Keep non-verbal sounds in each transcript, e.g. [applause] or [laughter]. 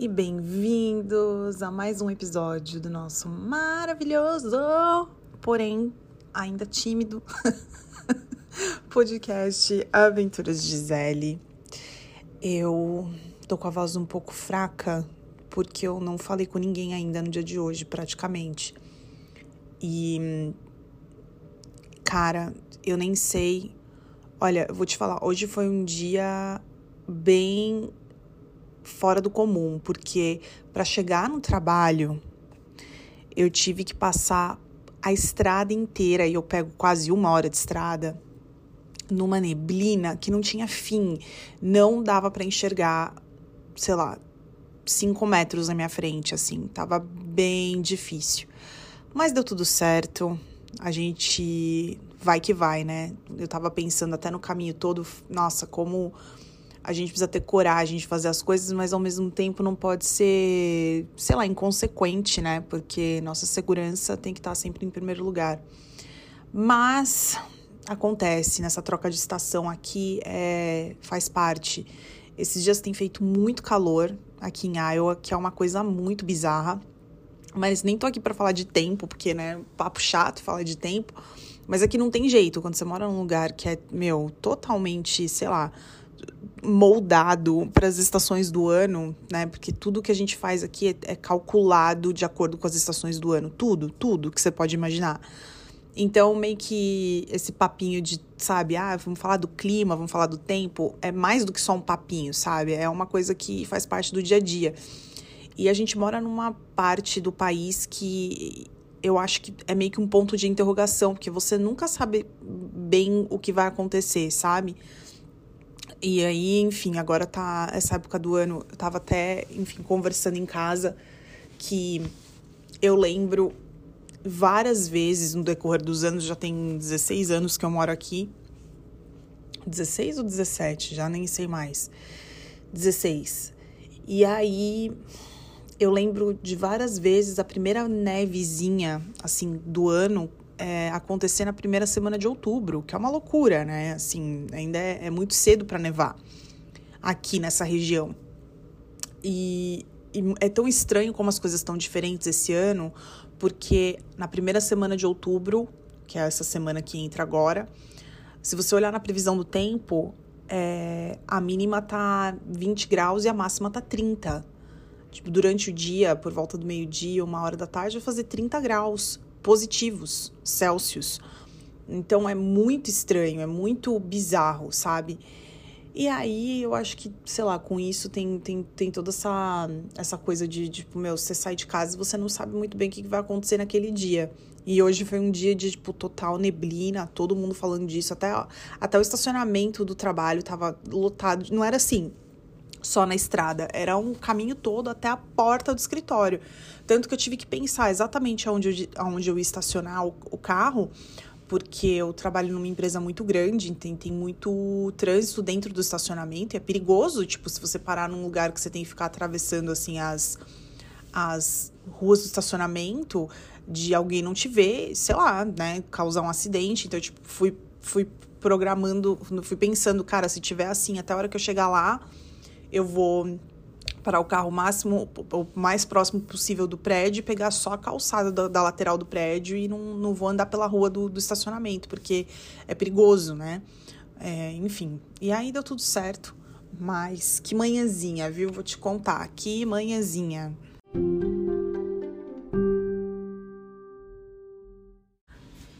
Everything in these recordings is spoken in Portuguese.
e bem-vindos a mais um episódio do nosso maravilhoso, porém ainda tímido [laughs] podcast Aventuras de Gisele. Eu tô com a voz um pouco fraca porque eu não falei com ninguém ainda no dia de hoje, praticamente. E cara, eu nem sei. Olha, eu vou te falar, hoje foi um dia bem fora do comum, porque para chegar no trabalho eu tive que passar a estrada inteira e eu pego quase uma hora de estrada numa neblina que não tinha fim, não dava para enxergar, sei lá, cinco metros na minha frente, assim, tava bem difícil. Mas deu tudo certo, a gente vai que vai, né? Eu tava pensando até no caminho todo, nossa, como a gente precisa ter coragem de fazer as coisas, mas ao mesmo tempo não pode ser, sei lá, inconsequente, né? Porque nossa segurança tem que estar sempre em primeiro lugar. Mas acontece nessa troca de estação aqui, é, faz parte. Esses dias tem feito muito calor aqui em Iowa, que é uma coisa muito bizarra. Mas nem tô aqui para falar de tempo, porque, né, papo chato falar de tempo. Mas aqui não tem jeito. Quando você mora num lugar que é, meu, totalmente, sei lá, moldado para as estações do ano, né? Porque tudo que a gente faz aqui é, é, calculado de acordo com as estações do ano, tudo, tudo que você pode imaginar. Então, meio que esse papinho de, sabe, ah, vamos falar do clima, vamos falar do tempo, é mais do que só um papinho, sabe? É uma coisa que faz parte do dia a dia. E a gente mora numa parte do país que eu acho que é meio que um ponto de interrogação, porque você nunca sabe bem o que vai acontecer, sabe? E aí, enfim, agora tá essa época do ano, eu tava até, enfim, conversando em casa que eu lembro várias vezes no decorrer dos anos, já tem 16 anos que eu moro aqui. 16 ou 17, já nem sei mais. 16. E aí eu lembro de várias vezes a primeira nevezinha assim do ano é, acontecer na primeira semana de outubro, que é uma loucura, né? Assim, ainda é, é muito cedo para nevar aqui nessa região. E, e é tão estranho como as coisas estão diferentes esse ano, porque na primeira semana de outubro, que é essa semana que entra agora, se você olhar na previsão do tempo, é, a mínima tá 20 graus e a máxima tá 30. Tipo, durante o dia, por volta do meio-dia, uma hora da tarde, vai fazer 30 graus positivos Celsius. Então é muito estranho, é muito bizarro, sabe? E aí eu acho que, sei lá, com isso tem, tem, tem toda essa, essa coisa de, tipo, meu, você sai de casa e você não sabe muito bem o que vai acontecer naquele dia. E hoje foi um dia de, tipo, total neblina, todo mundo falando disso. Até, até o estacionamento do trabalho tava lotado. Não era assim, só na estrada, era um caminho todo até a porta do escritório. Tanto que eu tive que pensar exatamente aonde eu, aonde eu ia estacionar o, o carro, porque eu trabalho numa empresa muito grande, tem, tem muito trânsito dentro do estacionamento, é perigoso, tipo, se você parar num lugar que você tem que ficar atravessando, assim, as, as ruas do estacionamento, de alguém não te ver, sei lá, né, causar um acidente, então, tipo, fui, fui programando, fui pensando, cara, se tiver assim, até a hora que eu chegar lá, eu vou parar o carro o máximo, o mais próximo possível do prédio, pegar só a calçada da, da lateral do prédio e não, não vou andar pela rua do, do estacionamento, porque é perigoso, né? É, enfim, e aí deu tudo certo. Mas que manhãzinha, viu? Vou te contar. Que manhãzinha.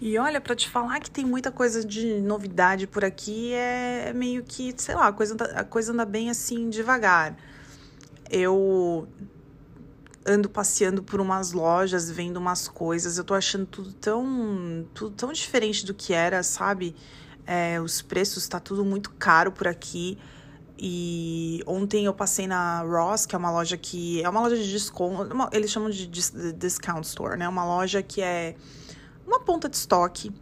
E olha, para te falar que tem muita coisa de novidade por aqui, é, é meio que, sei lá, a coisa, a coisa anda bem assim devagar. Eu ando passeando por umas lojas, vendo umas coisas, eu tô achando tudo tão, tudo tão diferente do que era, sabe? É, os preços tá tudo muito caro por aqui. E ontem eu passei na Ross, que é uma loja que é uma loja de desconto, eles chamam de discount store, né? Uma loja que é uma ponta de estoque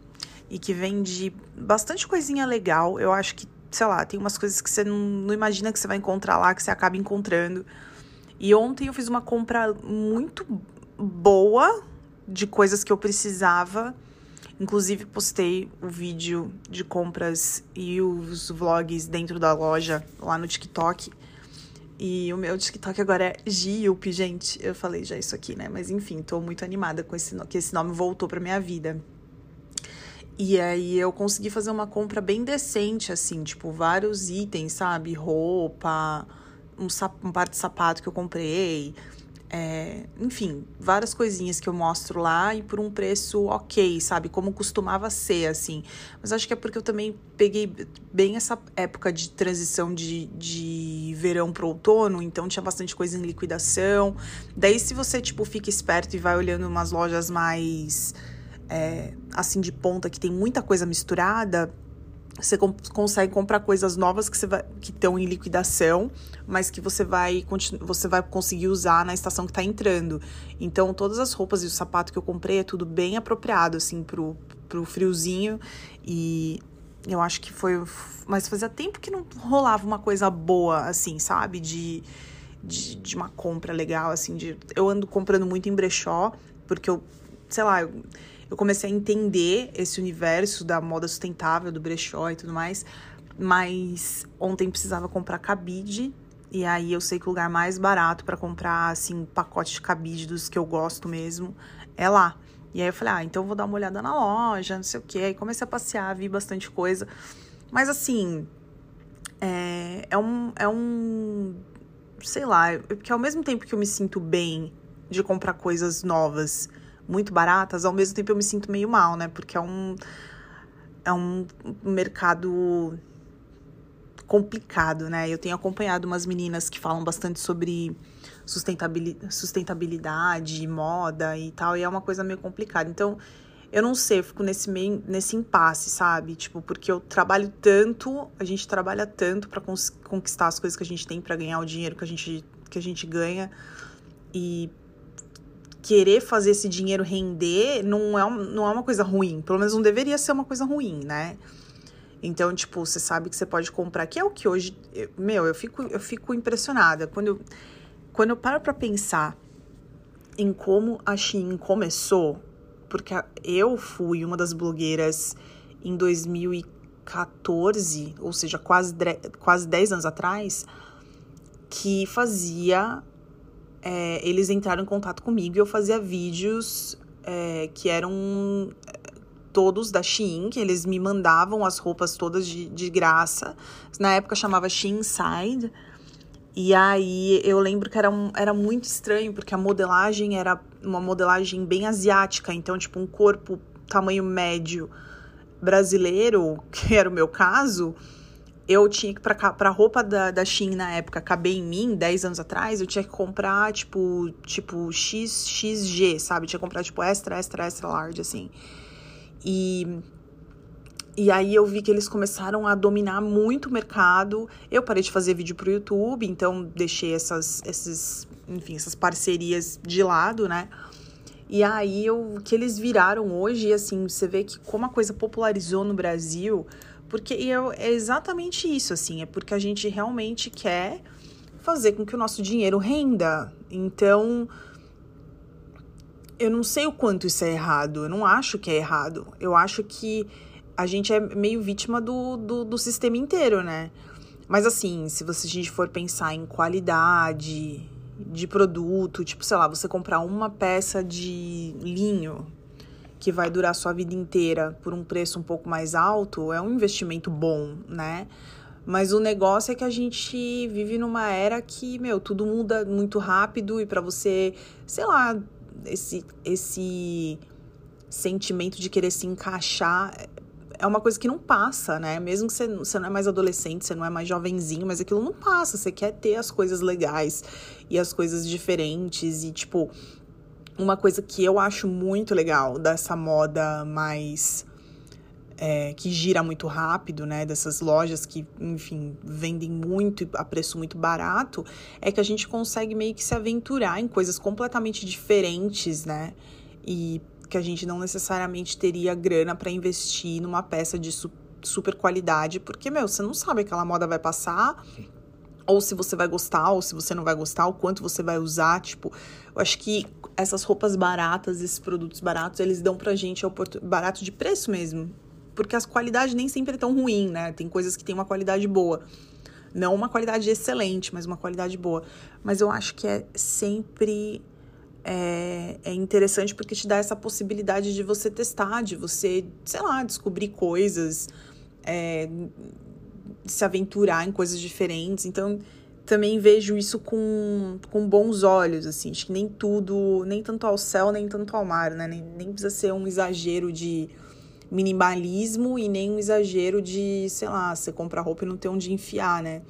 e que vende bastante coisinha legal. Eu acho que, sei lá, tem umas coisas que você não, não imagina que você vai encontrar lá, que você acaba encontrando. E ontem eu fiz uma compra muito boa de coisas que eu precisava. Inclusive, postei o vídeo de compras e os vlogs dentro da loja lá no TikTok. E o meu TikTok agora é Giup, gente. Eu falei já isso aqui, né? Mas enfim, tô muito animada com esse que esse nome voltou pra minha vida. E aí eu consegui fazer uma compra bem decente, assim, tipo, vários itens, sabe? Roupa, um, um par de sapato que eu comprei, é, enfim, várias coisinhas que eu mostro lá e por um preço ok, sabe? Como costumava ser, assim. Mas acho que é porque eu também peguei bem essa época de transição de, de verão para outono, então tinha bastante coisa em liquidação. Daí, se você, tipo, fica esperto e vai olhando umas lojas mais. É, assim, de ponta, que tem muita coisa misturada, você consegue comprar coisas novas que que estão em liquidação, mas que você vai você vai conseguir usar na estação que está entrando. Então todas as roupas e o sapato que eu comprei é tudo bem apropriado assim pro pro friozinho e eu acho que foi mas fazia tempo que não rolava uma coisa boa assim, sabe? De de, de uma compra legal assim, de eu ando comprando muito em brechó, porque eu sei lá, eu, eu comecei a entender esse universo da moda sustentável, do brechó e tudo mais. Mas ontem precisava comprar cabide. E aí eu sei que o lugar mais barato para comprar, assim, pacote de cabide dos que eu gosto mesmo é lá. E aí eu falei, ah, então vou dar uma olhada na loja, não sei o quê. Aí comecei a passear, vi bastante coisa. Mas assim, é, é um. É um sei lá, porque ao mesmo tempo que eu me sinto bem de comprar coisas novas muito baratas, ao mesmo tempo eu me sinto meio mal, né? Porque é um, é um mercado complicado, né? Eu tenho acompanhado umas meninas que falam bastante sobre sustentabilidade, sustentabilidade, moda e tal, e é uma coisa meio complicada. Então, eu não sei, eu fico nesse meio, nesse impasse, sabe? Tipo, porque eu trabalho tanto, a gente trabalha tanto para conquistar as coisas que a gente tem para ganhar o dinheiro que a gente que a gente ganha e querer fazer esse dinheiro render não é, não é uma coisa ruim. Pelo menos não deveria ser uma coisa ruim, né? Então, tipo, você sabe que você pode comprar, que é o que hoje. Eu, meu, eu fico, eu fico impressionada. Quando eu, quando eu paro pra pensar em como a Shein começou, porque eu fui uma das blogueiras em 2014, ou seja, quase, quase 10 anos atrás, que fazia é, eles entraram em contato comigo e eu fazia vídeos é, que eram é, todos da Shein, que eles me mandavam as roupas todas de, de graça. Na época chamava Shein Inside. E aí eu lembro que era, um, era muito estranho, porque a modelagem era uma modelagem bem asiática, então, tipo, um corpo tamanho médio brasileiro, [laughs] que era o meu caso, eu tinha que, pra, pra roupa da, da Shein na época caber em mim, 10 anos atrás, eu tinha que comprar, tipo, tipo, XXG, sabe? tinha que comprar, tipo, extra, extra, extra large, assim. E, e aí eu vi que eles começaram a dominar muito o mercado. Eu parei de fazer vídeo pro YouTube, então deixei essas, esses, enfim, essas parcerias de lado, né? E aí o que eles viraram hoje, assim, você vê que como a coisa popularizou no Brasil, porque eu, é exatamente isso, assim, é porque a gente realmente quer fazer com que o nosso dinheiro renda. Então, eu não sei o quanto isso é errado, eu não acho que é errado. Eu acho que a gente é meio vítima do, do, do sistema inteiro, né? Mas assim, se você, a gente for pensar em qualidade de produto, tipo, sei lá, você comprar uma peça de linho que vai durar sua vida inteira por um preço um pouco mais alto, é um investimento bom, né? Mas o negócio é que a gente vive numa era que, meu, tudo muda muito rápido e para você, sei lá, esse esse sentimento de querer se encaixar é uma coisa que não passa, né? Mesmo que você, você não é mais adolescente, você não é mais jovenzinho, mas aquilo não passa. Você quer ter as coisas legais e as coisas diferentes e, tipo, uma coisa que eu acho muito legal dessa moda mais. É, que gira muito rápido, né? Dessas lojas que, enfim, vendem muito a preço muito barato, é que a gente consegue meio que se aventurar em coisas completamente diferentes, né? E que a gente não necessariamente teria grana para investir numa peça de su super qualidade, porque, meu, você não sabe aquela moda vai passar, ou se você vai gostar, ou se você não vai gostar, o quanto você vai usar, tipo, eu acho que essas roupas baratas, esses produtos baratos, eles dão pra gente barato de preço mesmo. Porque as qualidades nem sempre é tão ruim, né? Tem coisas que tem uma qualidade boa. Não uma qualidade excelente, mas uma qualidade boa. Mas eu acho que é sempre é, é, interessante porque te dá essa possibilidade de você testar, de você, sei lá, descobrir coisas, é, se aventurar em coisas diferentes. Então, também vejo isso com, com bons olhos, assim. Acho que nem tudo, nem tanto ao céu, nem tanto ao mar, né? Nem, nem precisa ser um exagero de minimalismo e nem um exagero de, sei lá, você comprar roupa e não ter onde enfiar, né?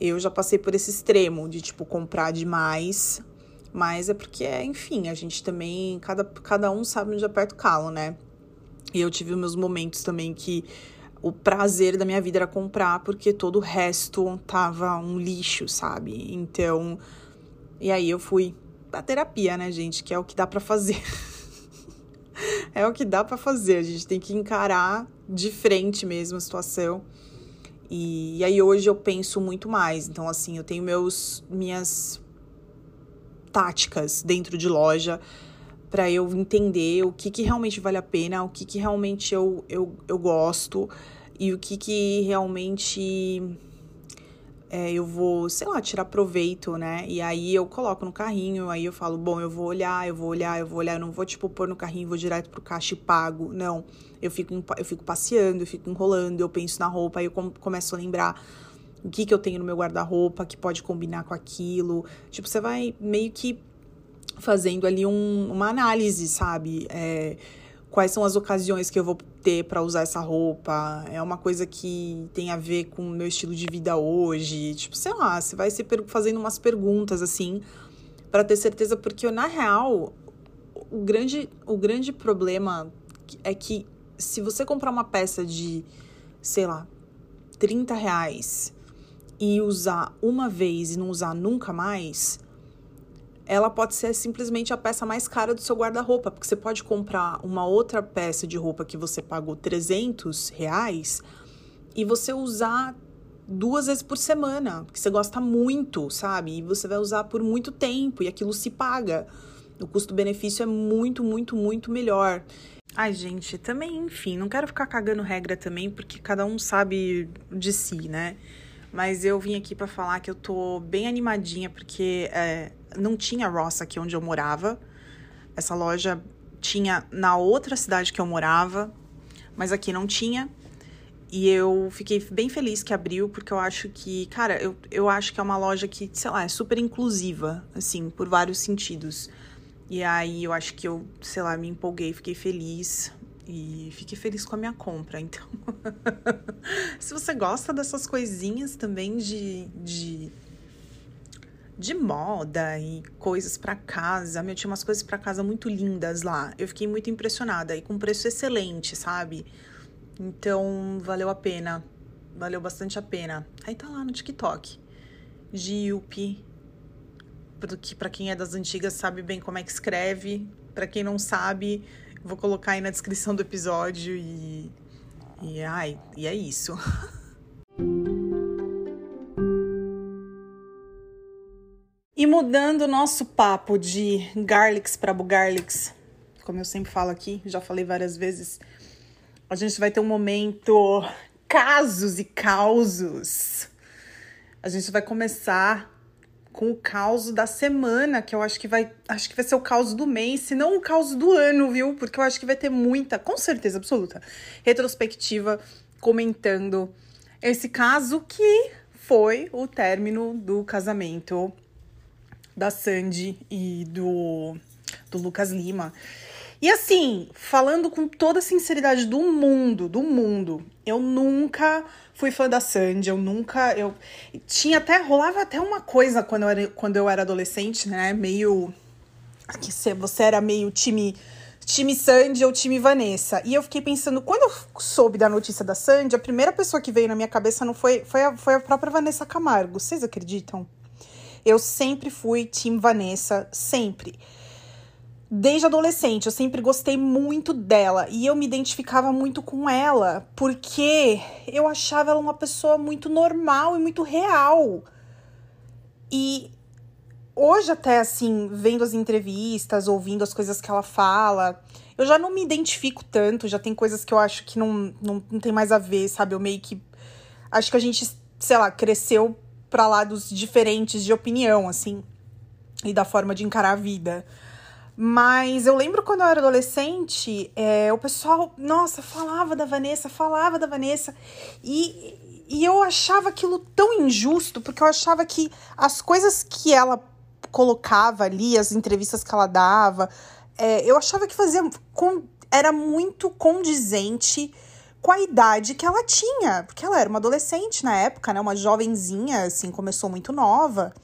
Eu já passei por esse extremo de, tipo, comprar demais, mas é porque, enfim, a gente também, cada, cada um sabe onde aperta o calo, né? E eu tive meus momentos também que o prazer da minha vida era comprar, porque todo o resto tava um lixo, sabe? Então, e aí eu fui pra terapia, né, gente? Que é o que dá para fazer. [laughs] é o que dá para fazer. A gente tem que encarar de frente mesmo a situação. E, e, aí hoje eu penso muito mais. Então, assim, eu tenho meus minhas táticas dentro de loja para eu entender o que, que realmente vale a pena, o que, que realmente eu, eu, eu gosto e o que, que realmente é, eu vou, sei lá, tirar proveito, né? E aí eu coloco no carrinho, aí eu falo, bom, eu vou olhar, eu vou olhar, eu vou olhar, eu não vou, tipo, pôr no carrinho vou direto pro caixa e pago. Não. Eu fico, eu fico passeando, eu fico enrolando, eu penso na roupa, aí eu começo a lembrar o que, que eu tenho no meu guarda-roupa que pode combinar com aquilo. Tipo, você vai meio que fazendo ali um, uma análise, sabe? É, quais são as ocasiões que eu vou ter para usar essa roupa? É uma coisa que tem a ver com o meu estilo de vida hoje? Tipo, sei lá, você vai se fazendo umas perguntas assim para ter certeza, porque na real o grande, o grande problema é que se você comprar uma peça de, sei lá, 30 reais e usar uma vez e não usar nunca mais, ela pode ser simplesmente a peça mais cara do seu guarda-roupa, porque você pode comprar uma outra peça de roupa que você pagou 300 reais e você usar duas vezes por semana, que você gosta muito, sabe? E você vai usar por muito tempo e aquilo se paga. O custo-benefício é muito, muito, muito melhor. Ai, gente, também, enfim, não quero ficar cagando regra também, porque cada um sabe de si, né? Mas eu vim aqui para falar que eu tô bem animadinha, porque é, não tinha Ross aqui onde eu morava. Essa loja tinha na outra cidade que eu morava, mas aqui não tinha. E eu fiquei bem feliz que abriu, porque eu acho que, cara, eu, eu acho que é uma loja que, sei lá, é super inclusiva, assim, por vários sentidos. E aí eu acho que eu, sei lá, me empolguei, fiquei feliz e fiquei feliz com a minha compra. Então, [laughs] se você gosta dessas coisinhas também de, de de moda e coisas para casa. Meu, tinha umas coisas para casa muito lindas lá. Eu fiquei muito impressionada e com preço excelente, sabe? Então, valeu a pena. Valeu bastante a pena. Aí tá lá no TikTok. Gilpe. Que para quem é das antigas sabe bem como é que escreve. Para quem não sabe, vou colocar aí na descrição do episódio e e ai, e é isso. [laughs] E mudando o nosso papo de garlics para bugarlics, como eu sempre falo aqui, já falei várias vezes, a gente vai ter um momento casos e causos. A gente vai começar com o caos da semana, que eu acho que vai, acho que vai ser o caos do mês, se não o caos do ano, viu? Porque eu acho que vai ter muita, com certeza absoluta, retrospectiva comentando esse caso que foi o término do casamento da Sandy e do, do Lucas Lima. E assim, falando com toda a sinceridade do mundo, do mundo, eu nunca fui fã da Sandy, eu nunca. Eu tinha até. rolava até uma coisa quando eu era, quando eu era adolescente, né? Meio. Que você era meio time. Time Sandy ou time Vanessa. E eu fiquei pensando, quando eu soube da notícia da Sandy, a primeira pessoa que veio na minha cabeça não foi, foi, a, foi a própria Vanessa Camargo. Vocês acreditam? Eu sempre fui Team Vanessa, sempre. Desde adolescente, eu sempre gostei muito dela e eu me identificava muito com ela, porque eu achava ela uma pessoa muito normal e muito real. E hoje, até assim, vendo as entrevistas, ouvindo as coisas que ela fala, eu já não me identifico tanto, já tem coisas que eu acho que não, não, não tem mais a ver, sabe? Eu meio que. Acho que a gente sei lá, cresceu para lados diferentes de opinião, assim, e da forma de encarar a vida. Mas eu lembro quando eu era adolescente, é, o pessoal, nossa, falava da Vanessa, falava da Vanessa, e, e eu achava aquilo tão injusto, porque eu achava que as coisas que ela colocava ali, as entrevistas que ela dava, é, eu achava que fazia. Com, era muito condizente com a idade que ela tinha, porque ela era uma adolescente na época, né? Uma jovenzinha, assim, começou muito nova.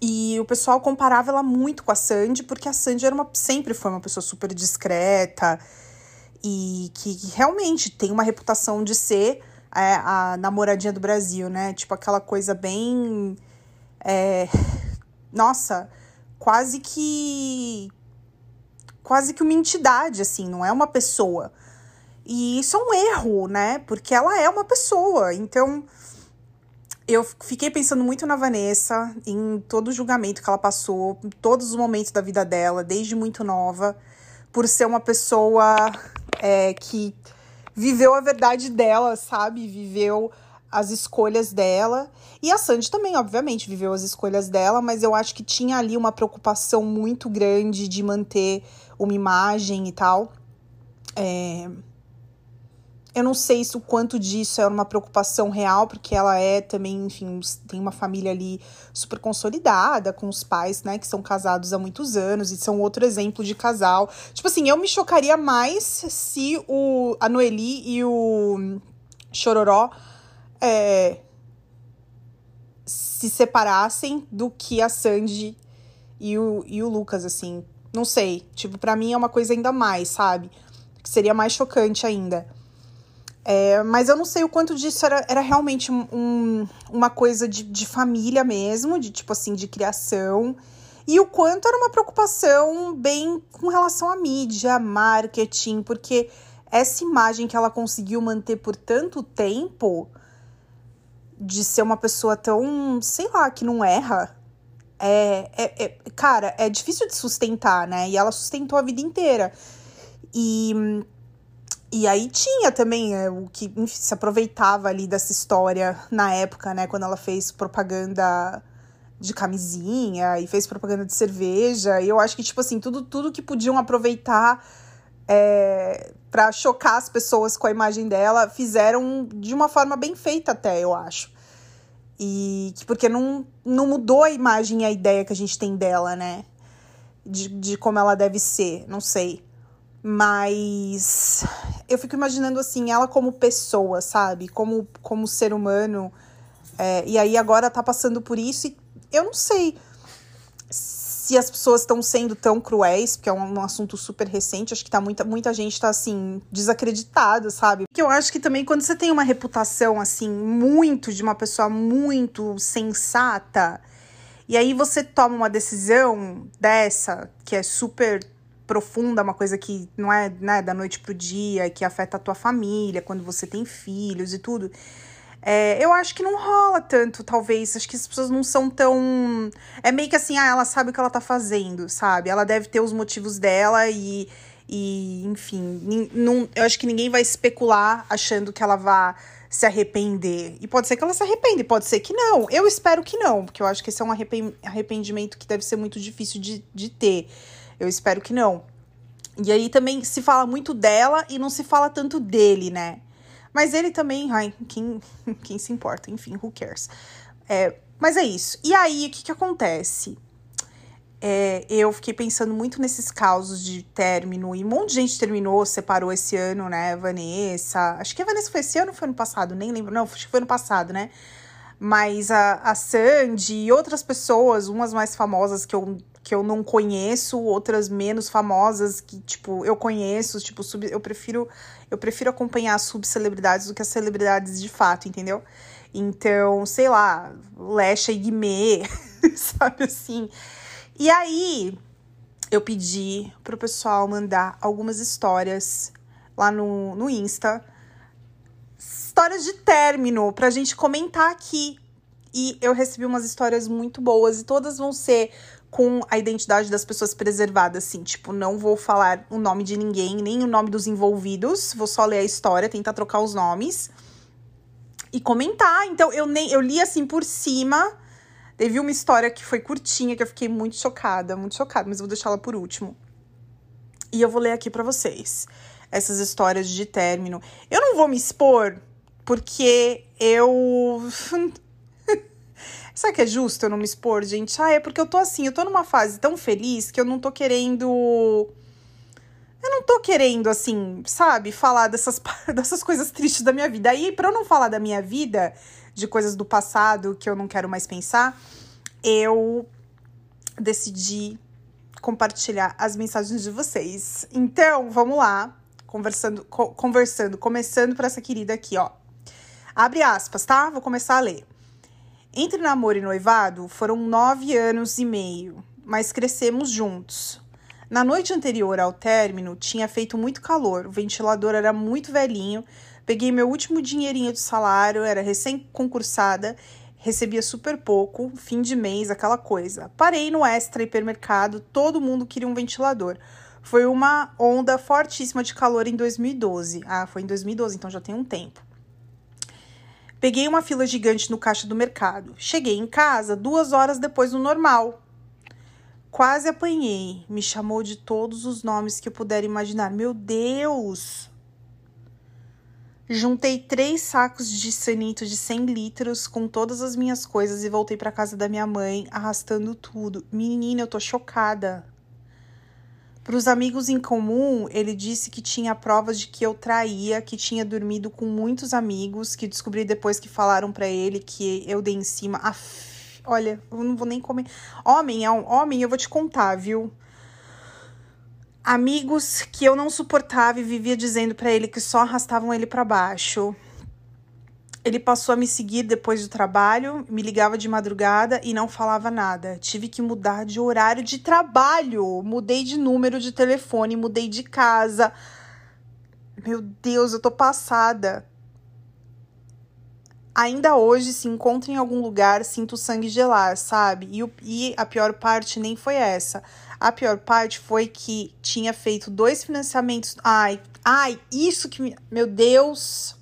E o pessoal comparava ela muito com a Sandy, porque a Sandy era uma, sempre foi uma pessoa super discreta e que, realmente tem uma reputação de ser é, a namoradinha do Brasil, né? Tipo aquela coisa bem. É, nossa, quase que. Quase que uma entidade, assim, não é uma pessoa. E isso é um erro, né? Porque ela é uma pessoa. Então eu fiquei pensando muito na Vanessa, em todo o julgamento que ela passou, em todos os momentos da vida dela, desde muito nova, por ser uma pessoa é, que viveu a verdade dela, sabe? Viveu as escolhas dela. E a Sandy também, obviamente, viveu as escolhas dela, mas eu acho que tinha ali uma preocupação muito grande de manter uma imagem e tal. É, eu não sei se o quanto disso é uma preocupação real, porque ela é também, enfim, tem uma família ali super consolidada, com os pais, né, que são casados há muitos anos e são outro exemplo de casal. Tipo assim, eu me chocaria mais se o, a Noeli e o Chororó é, se separassem do que a Sandy e o, e o Lucas, assim. Não sei. Tipo, para mim é uma coisa ainda mais, sabe? Que seria mais chocante ainda. É, mas eu não sei o quanto disso era, era realmente um, uma coisa de, de família mesmo, de tipo assim, de criação. E o quanto era uma preocupação bem com relação à mídia, marketing, porque essa imagem que ela conseguiu manter por tanto tempo de ser uma pessoa tão, sei lá, que não erra, é, é, é, cara, é difícil de sustentar, né? E ela sustentou a vida inteira. E e aí tinha também é, o que enfim, se aproveitava ali dessa história na época, né? Quando ela fez propaganda de camisinha e fez propaganda de cerveja. E eu acho que, tipo assim, tudo, tudo que podiam aproveitar é, para chocar as pessoas com a imagem dela, fizeram de uma forma bem feita até, eu acho. E porque não, não mudou a imagem e a ideia que a gente tem dela, né? De, de como ela deve ser, não sei. Mas eu fico imaginando assim, ela como pessoa, sabe? Como, como ser humano. É, e aí agora tá passando por isso e eu não sei se as pessoas estão sendo tão cruéis, porque é um, um, assunto super recente, acho que tá muita, muita gente tá assim, desacreditada, sabe? Porque eu acho que também quando você tem uma reputação assim, muito de uma pessoa muito sensata, e aí você toma uma decisão dessa, que é super profunda, uma coisa que não é né, da noite pro dia, que afeta a tua família, quando você tem filhos e tudo. É, eu acho que não rola tanto, talvez. Acho que as pessoas não são tão. É meio que assim, ah, ela sabe o que ela tá fazendo, sabe? Ela deve ter os motivos dela e. E, enfim, não, eu acho que ninguém vai especular achando que ela vá se arrepender. E pode ser que ela se arrependa, pode ser que não. Eu espero que não, porque eu acho que esse é um arrependimento que deve ser muito difícil de, de ter. Eu espero que não. E aí também se fala muito dela e não se fala tanto dele, né? Mas ele também, ai, quem, [laughs] quem se importa? Enfim, who cares? É, mas é isso. E aí, o que, que acontece? É, eu fiquei pensando muito nesses causos de término, e um monte de gente terminou, separou esse ano, né? Vanessa. Acho que a Vanessa foi esse ano ou foi ano passado? Nem lembro. Não, acho que foi ano passado, né? Mas a, a Sandy e outras pessoas, umas mais famosas que eu que eu não conheço, outras menos famosas que, tipo, eu conheço, tipo, sub, eu prefiro eu prefiro acompanhar subcelebridades do que as celebridades de fato, entendeu? Então, sei lá, Lesha e Guimê, [laughs] sabe assim. E aí, eu pedi pro pessoal mandar algumas histórias lá no, no Insta. Histórias de término, pra gente comentar aqui. E eu recebi umas histórias muito boas e todas vão ser com a identidade das pessoas preservada, assim, tipo, não vou falar o nome de ninguém, nem o nome dos envolvidos, vou só ler a história, tentar trocar os nomes. e comentar. Então eu nem eu li assim por cima. Teve uma história que foi curtinha que eu fiquei muito chocada, muito chocada, mas vou deixar ela por último. E eu vou ler aqui para vocês essas histórias de término. Eu não vou me expor porque eu [laughs] Será que é justo eu não me expor, gente? Ah, é porque eu tô assim, eu tô numa fase tão feliz que eu não tô querendo. Eu não tô querendo, assim, sabe, falar dessas, [laughs] dessas coisas tristes da minha vida. Aí, pra eu não falar da minha vida, de coisas do passado que eu não quero mais pensar, eu decidi compartilhar as mensagens de vocês. Então, vamos lá, conversando, co conversando, começando para essa querida aqui, ó. Abre aspas, tá? Vou começar a ler. Entre namoro e noivado foram nove anos e meio, mas crescemos juntos. Na noite anterior ao término, tinha feito muito calor, o ventilador era muito velhinho. Peguei meu último dinheirinho de salário, era recém-concursada, recebia super pouco, fim de mês, aquela coisa. Parei no extra hipermercado, todo mundo queria um ventilador. Foi uma onda fortíssima de calor em 2012. Ah, foi em 2012, então já tem um tempo. Peguei uma fila gigante no caixa do mercado. Cheguei em casa duas horas depois do normal. Quase apanhei. Me chamou de todos os nomes que eu puder imaginar. Meu Deus! Juntei três sacos de sanito de 100 litros com todas as minhas coisas e voltei para casa da minha mãe, arrastando tudo. Menina, eu tô chocada. Para os amigos em comum, ele disse que tinha provas de que eu traía, que tinha dormido com muitos amigos, que descobri depois que falaram para ele que eu dei em cima. Aff, olha, eu não vou nem comer. Homem, é um homem, eu vou te contar, viu? Amigos que eu não suportava e vivia dizendo para ele que só arrastavam ele para baixo. Ele passou a me seguir depois do trabalho, me ligava de madrugada e não falava nada. Tive que mudar de horário de trabalho, mudei de número de telefone, mudei de casa. Meu Deus, eu tô passada. Ainda hoje, se encontro em algum lugar, sinto o sangue gelar, sabe? E, o, e a pior parte nem foi essa. A pior parte foi que tinha feito dois financiamentos. Ai, ai, isso que me. Meu Deus!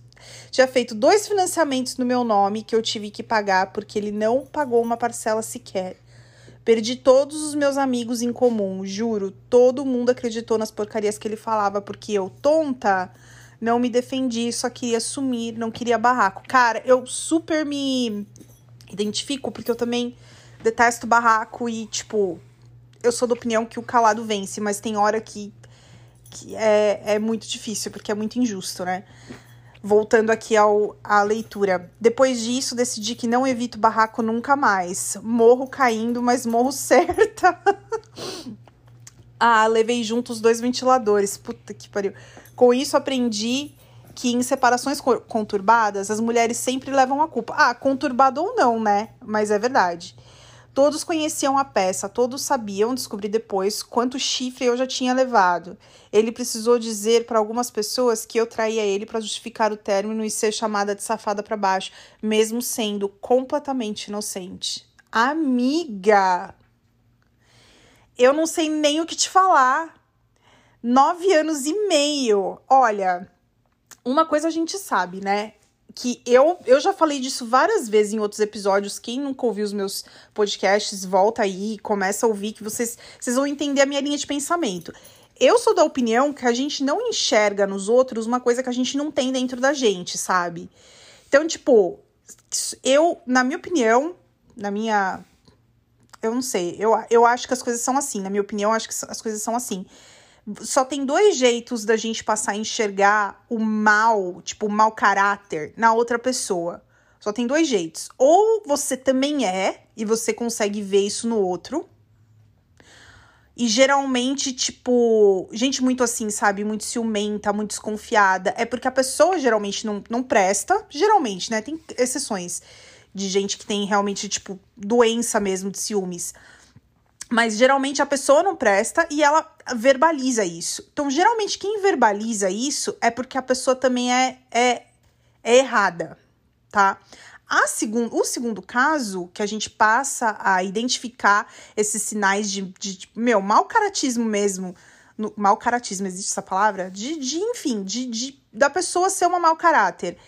Tinha feito dois financiamentos no meu nome que eu tive que pagar porque ele não pagou uma parcela sequer. Perdi todos os meus amigos em comum, juro. Todo mundo acreditou nas porcarias que ele falava porque eu, tonta, não me defendi, só queria sumir, não queria barraco. Cara, eu super me identifico porque eu também detesto barraco e, tipo, eu sou da opinião que o calado vence, mas tem hora que, que é, é muito difícil porque é muito injusto, né? Voltando aqui ao, à leitura. Depois disso, decidi que não evito barraco nunca mais. Morro caindo, mas morro [laughs] certa. ah, levei junto os dois ventiladores. Puta que pariu. Com isso, aprendi que em separações conturbadas, as mulheres sempre levam a culpa. Ah, conturbado ou não, né? Mas é verdade. Todos conheciam a peça, todos sabiam, descobri depois, quanto chifre eu já tinha levado. Ele precisou dizer para algumas pessoas que eu traía ele para justificar o término e ser chamada de safada para baixo, mesmo sendo completamente inocente. Amiga! Eu não sei nem o que te falar. Nove anos e meio. Olha, uma coisa a gente sabe, né? Que eu, eu já falei disso várias vezes em outros episódios. Quem nunca ouviu os meus podcasts, volta aí, começa a ouvir, que vocês, vocês vão entender a minha linha de pensamento. Eu sou da opinião que a gente não enxerga nos outros uma coisa que a gente não tem dentro da gente, sabe? Então, tipo, eu, na minha opinião, na minha. Eu não sei, eu, eu acho que as coisas são assim. Na minha opinião, acho que as coisas são assim só tem dois jeitos da gente passar a enxergar o mal, tipo, o mau caráter na outra pessoa. Só tem dois jeitos. Ou você também é e você consegue ver isso no outro. E geralmente, tipo, gente muito assim, sabe? Muito ciumenta, muito desconfiada. É porque a pessoa geralmente não, não presta. Geralmente, né? Tem exceções de gente que tem realmente, tipo, doença mesmo de ciúmes. Mas geralmente a pessoa não presta e ela verbaliza isso. Então, geralmente, quem verbaliza isso é porque a pessoa também é, é, é errada, tá? A segundo, o segundo caso, que a gente passa a identificar esses sinais de, de, de meu, mau caratismo mesmo. No, caratismo, existe essa palavra? De, de enfim, de, de, da pessoa ser uma mau caráter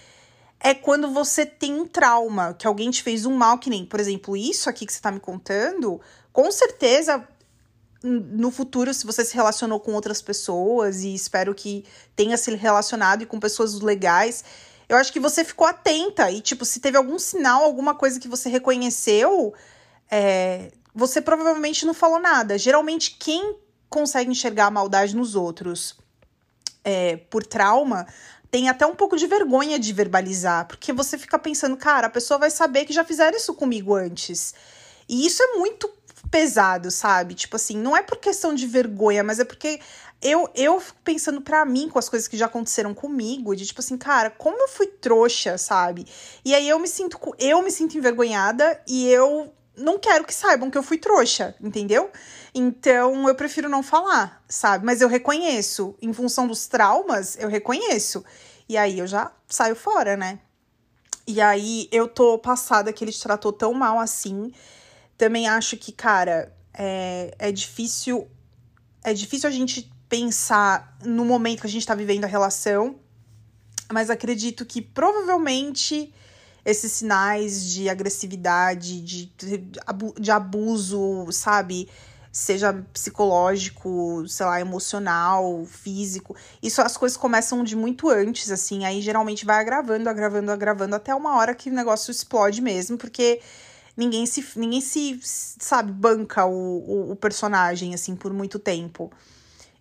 é quando você tem um trauma, que alguém te fez um mal, que nem, por exemplo, isso aqui que você tá me contando, com certeza no futuro, se você se relacionou com outras pessoas, e espero que tenha se relacionado e com pessoas legais, eu acho que você ficou atenta. E, tipo, se teve algum sinal, alguma coisa que você reconheceu, é, você provavelmente não falou nada. Geralmente, quem consegue enxergar a maldade nos outros é, por trauma tem até um pouco de vergonha de verbalizar, porque você fica pensando, cara, a pessoa vai saber que já fizeram isso comigo antes. E isso é muito pesado, sabe? Tipo assim, não é por questão de vergonha, mas é porque eu, eu fico pensando para mim com as coisas que já aconteceram comigo, de tipo assim, cara, como eu fui trouxa, sabe? E aí eu me sinto eu me sinto envergonhada e eu não quero que saibam que eu fui trouxa, entendeu? Então eu prefiro não falar, sabe? Mas eu reconheço, em função dos traumas, eu reconheço. E aí eu já saio fora, né? E aí eu tô passada que ele te tratou tão mal assim. Também acho que, cara, é, é difícil. É difícil a gente pensar no momento que a gente tá vivendo a relação. Mas acredito que provavelmente esses sinais de agressividade, de, de abuso, sabe? Seja psicológico, sei lá, emocional, físico. Isso as coisas começam de muito antes, assim. Aí geralmente vai agravando, agravando, agravando, até uma hora que o negócio explode mesmo, porque ninguém se, ninguém se sabe, banca o, o, o personagem, assim, por muito tempo.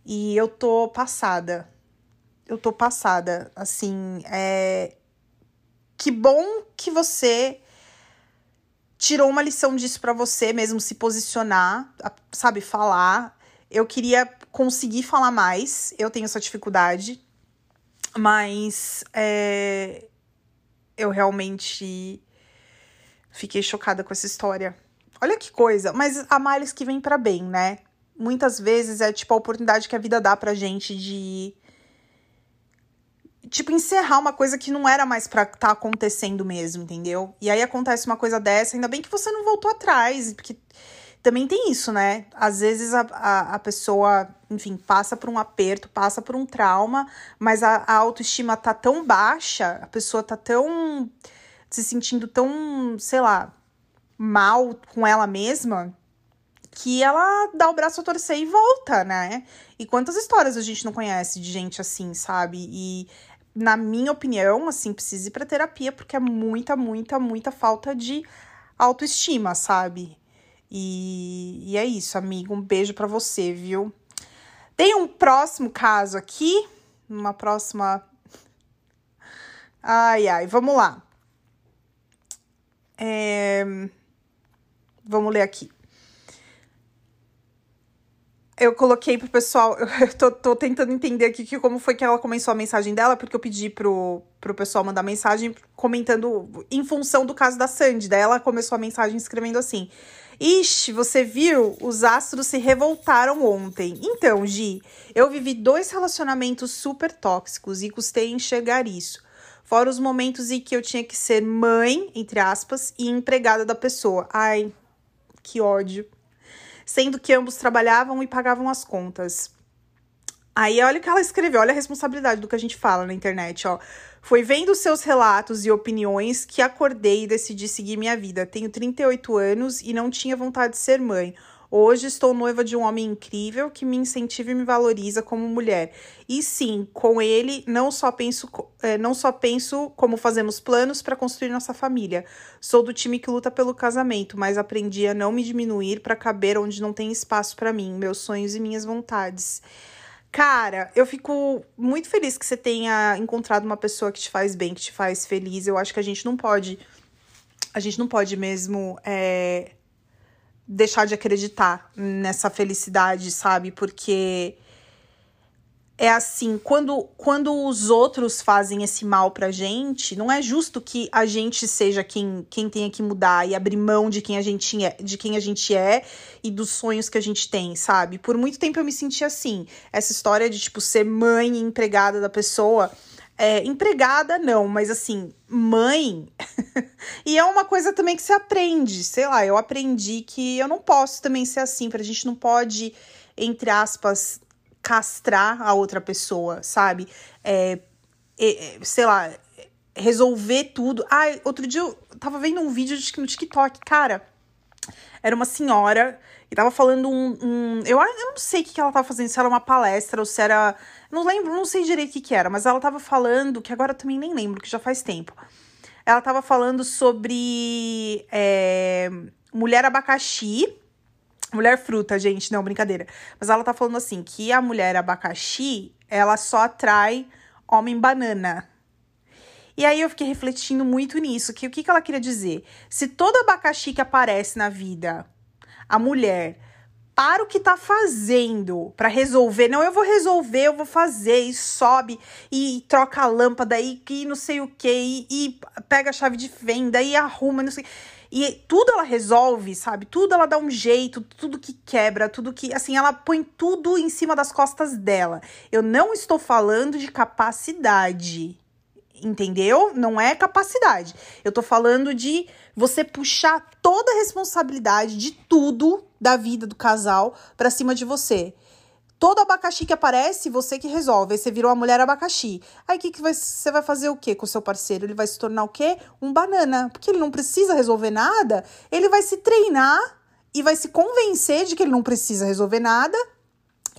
E eu tô passada. Eu tô passada. Assim, é que bom que você tirou uma lição disso para você mesmo se posicionar, sabe, falar. Eu queria conseguir falar mais, eu tenho essa dificuldade, mas é, eu realmente fiquei chocada com essa história. Olha que coisa, mas há males que vem para bem, né? Muitas vezes é tipo a oportunidade que a vida dá pra gente de tipo, encerrar uma coisa que não era mais pra tá acontecendo mesmo, entendeu? E aí acontece uma coisa dessa, ainda bem que você não voltou atrás, porque também tem isso, né? Às vezes a, a, a pessoa, enfim, passa por um aperto, passa por um trauma, mas a, a autoestima tá tão baixa, a pessoa tá tão. Se sentindo tão, sei lá, mal com ela mesma, que ela dá o braço a torcer e volta, né? E quantas histórias a gente não conhece de gente assim, sabe? E na minha opinião, assim, precisa ir pra terapia, porque é muita, muita, muita falta de autoestima, sabe? E, e é isso, amigo. Um beijo para você, viu? Tem um próximo caso aqui, uma próxima. Ai, ai, vamos lá. É... Vamos ler aqui eu coloquei pro pessoal, [laughs] eu tô, tô, tentando entender aqui que, como foi que ela começou a mensagem dela, porque eu pedi pro, pro pessoal mandar mensagem comentando em função do caso da Sandy. Daí ela começou a mensagem escrevendo assim: Ixi, você viu? Os astros se revoltaram ontem. Então, Gi, eu vivi dois relacionamentos super tóxicos e custei enxergar isso. Fora os momentos em que eu tinha que ser mãe, entre aspas, e empregada da pessoa. Ai, que ódio sendo que ambos trabalhavam e pagavam as contas. Aí olha o que ela escreveu, olha a responsabilidade do que a gente fala na internet, ó. Foi vendo seus relatos e opiniões que acordei e decidi seguir minha vida. Tenho 38 anos e não tinha vontade de ser mãe. Hoje estou noiva de um homem incrível que me incentiva e me valoriza como mulher. E sim, com ele não só penso, é, não só penso como fazemos planos para construir nossa família. Sou do time que luta pelo casamento, mas aprendi a não me diminuir para caber onde não tem espaço para mim, meus sonhos e minhas vontades. Cara, eu fico muito feliz que você tenha encontrado uma pessoa que te faz bem, que te faz feliz. Eu acho que a gente não pode. A gente não pode mesmo. É deixar de acreditar nessa felicidade, sabe? Porque é assim, quando, quando os outros fazem esse mal pra gente, não é justo que a gente seja quem, quem tenha que mudar e abrir mão de quem a gente é, de quem a gente é e dos sonhos que a gente tem, sabe? Por muito tempo eu me senti assim, essa história de tipo ser mãe e empregada da pessoa, é, empregada, não, mas assim, mãe. [laughs] e é uma coisa também que se aprende. Sei lá, eu aprendi que eu não posso também ser assim. A gente não pode, entre aspas, castrar a outra pessoa, sabe? É, é, sei lá, resolver tudo. Ah, outro dia eu tava vendo um vídeo no TikTok, cara. Era uma senhora e tava falando um. um eu, eu não sei o que ela tava fazendo, se era uma palestra ou se era. Não lembro, não sei direito o que, que era, mas ela tava falando, que agora eu também nem lembro, que já faz tempo. Ela tava falando sobre é, mulher abacaxi. Mulher fruta, gente, não, brincadeira. Mas ela tá falando assim, que a mulher abacaxi, ela só atrai homem banana. E aí eu fiquei refletindo muito nisso, que o que, que ela queria dizer? Se todo abacaxi que aparece na vida, a mulher para o que tá fazendo para resolver, não, eu vou resolver, eu vou fazer, e sobe, e troca a lâmpada, e, e não sei o que, e, pega a chave de venda, e arruma, não sei. E tudo ela resolve, sabe? Tudo ela dá um jeito, tudo que quebra, tudo que. Assim, ela põe tudo em cima das costas dela. Eu não estou falando de capacidade entendeu? Não é capacidade. Eu tô falando de você puxar toda a responsabilidade de tudo da vida do casal para cima de você. Todo abacaxi que aparece, você que resolve. Aí você virou a mulher abacaxi. Aí que, que você vai fazer o quê com o seu parceiro? Ele vai se tornar o quê? Um banana. Porque ele não precisa resolver nada. Ele vai se treinar e vai se convencer de que ele não precisa resolver nada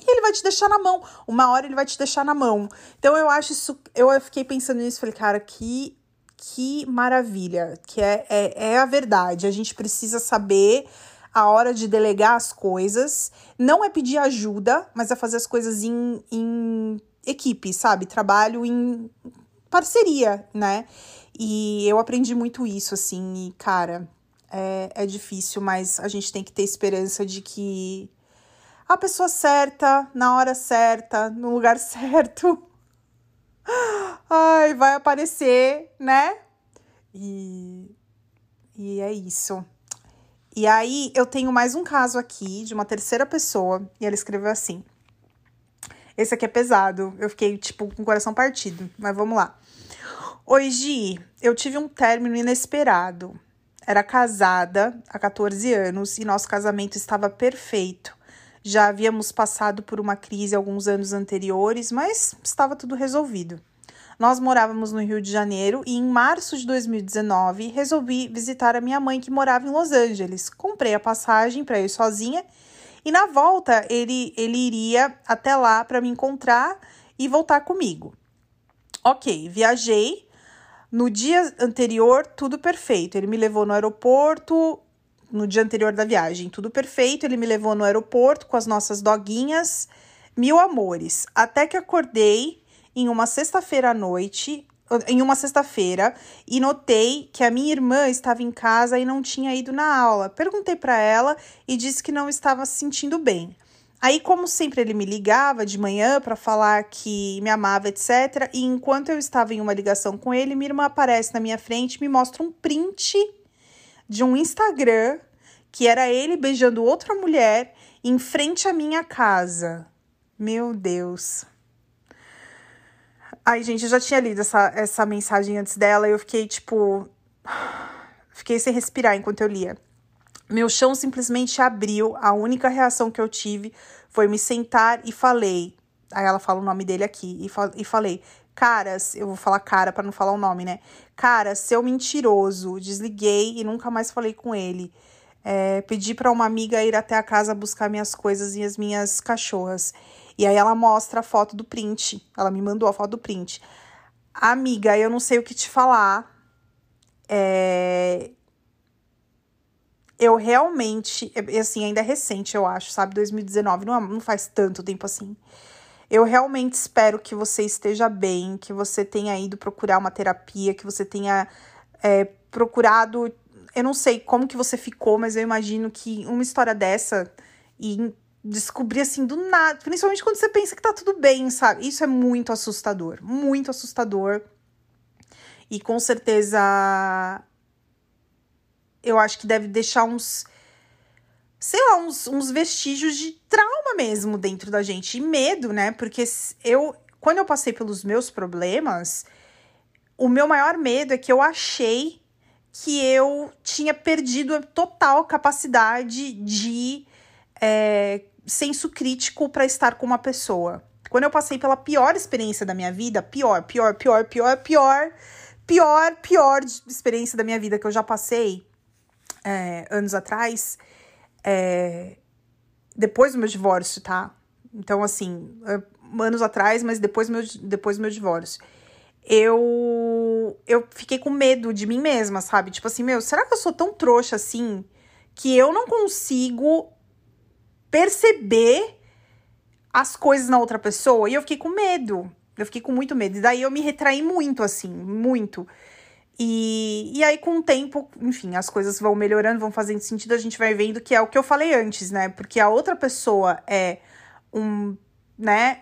e ele vai te deixar na mão. Uma hora ele vai te deixar na mão. Então eu acho isso. Eu fiquei pensando nisso, falei, cara, que, que maravilha. Que é, é, é a verdade. A gente precisa saber a hora de delegar as coisas. Não é pedir ajuda, mas é fazer as coisas em, em equipe, sabe? Trabalho em parceria, né? E eu aprendi muito isso, assim, e, cara, é, é difícil, mas a gente tem que ter esperança de que a pessoa certa, na hora certa, no lugar [laughs] certo. Ai, vai aparecer, né? E, e é isso. E aí, eu tenho mais um caso aqui de uma terceira pessoa, e ela escreveu assim. Esse aqui é pesado, eu fiquei, tipo, com o coração partido, mas vamos lá. Gi, eu tive um término inesperado. Era casada há 14 anos e nosso casamento estava perfeito. Já havíamos passado por uma crise alguns anos anteriores, mas estava tudo resolvido. Nós morávamos no Rio de Janeiro e em março de 2019 resolvi visitar a minha mãe que morava em Los Angeles. Comprei a passagem para ir sozinha e na volta ele, ele iria até lá para me encontrar e voltar comigo. Ok, viajei. No dia anterior, tudo perfeito. Ele me levou no aeroporto, no dia anterior da viagem. Tudo perfeito, ele me levou no aeroporto com as nossas doguinhas, mil amores. Até que acordei em uma sexta-feira à noite, em uma sexta-feira, e notei que a minha irmã estava em casa e não tinha ido na aula. Perguntei para ela e disse que não estava se sentindo bem. Aí, como sempre, ele me ligava de manhã para falar que me amava, etc. E enquanto eu estava em uma ligação com ele, minha irmã aparece na minha frente e me mostra um print de um Instagram que era ele beijando outra mulher em frente à minha casa. Meu Deus. Ai, gente, eu já tinha lido essa, essa mensagem antes dela e eu fiquei, tipo. [sighs] Fiquei sem respirar enquanto eu lia. Meu chão simplesmente abriu. A única reação que eu tive foi me sentar e falei. Aí ela fala o nome dele aqui. E, e falei: Caras, eu vou falar cara para não falar o nome, né? Cara, seu mentiroso. Desliguei e nunca mais falei com ele. É, pedi para uma amiga ir até a casa buscar minhas coisas e as minhas cachorras. E aí ela mostra a foto do print. Ela me mandou a foto do print. Amiga, eu não sei o que te falar. É... Eu realmente, assim, ainda é recente, eu acho, sabe? 2019, não, é, não faz tanto tempo assim. Eu realmente espero que você esteja bem, que você tenha ido procurar uma terapia, que você tenha é, procurado. Eu não sei como que você ficou, mas eu imagino que uma história dessa e descobrir assim do nada, principalmente quando você pensa que tá tudo bem, sabe? Isso é muito assustador, muito assustador. E com certeza eu acho que deve deixar uns sei lá, uns, uns vestígios de trauma mesmo dentro da gente. E medo, né? Porque eu, quando eu passei pelos meus problemas, o meu maior medo é que eu achei que eu tinha perdido a total capacidade de é, senso crítico para estar com uma pessoa. Quando eu passei pela pior experiência da minha vida, pior, pior, pior, pior, pior, pior, pior experiência da minha vida que eu já passei é, anos atrás, é, depois do meu divórcio, tá? Então, assim, anos atrás, mas depois do meu, depois do meu divórcio. Eu, eu fiquei com medo de mim mesma, sabe? Tipo assim, meu, será que eu sou tão trouxa assim que eu não consigo perceber as coisas na outra pessoa? E eu fiquei com medo. Eu fiquei com muito medo. E daí eu me retraí muito, assim, muito. E, e aí, com o tempo, enfim, as coisas vão melhorando, vão fazendo sentido, a gente vai vendo que é o que eu falei antes, né? Porque a outra pessoa é um, né,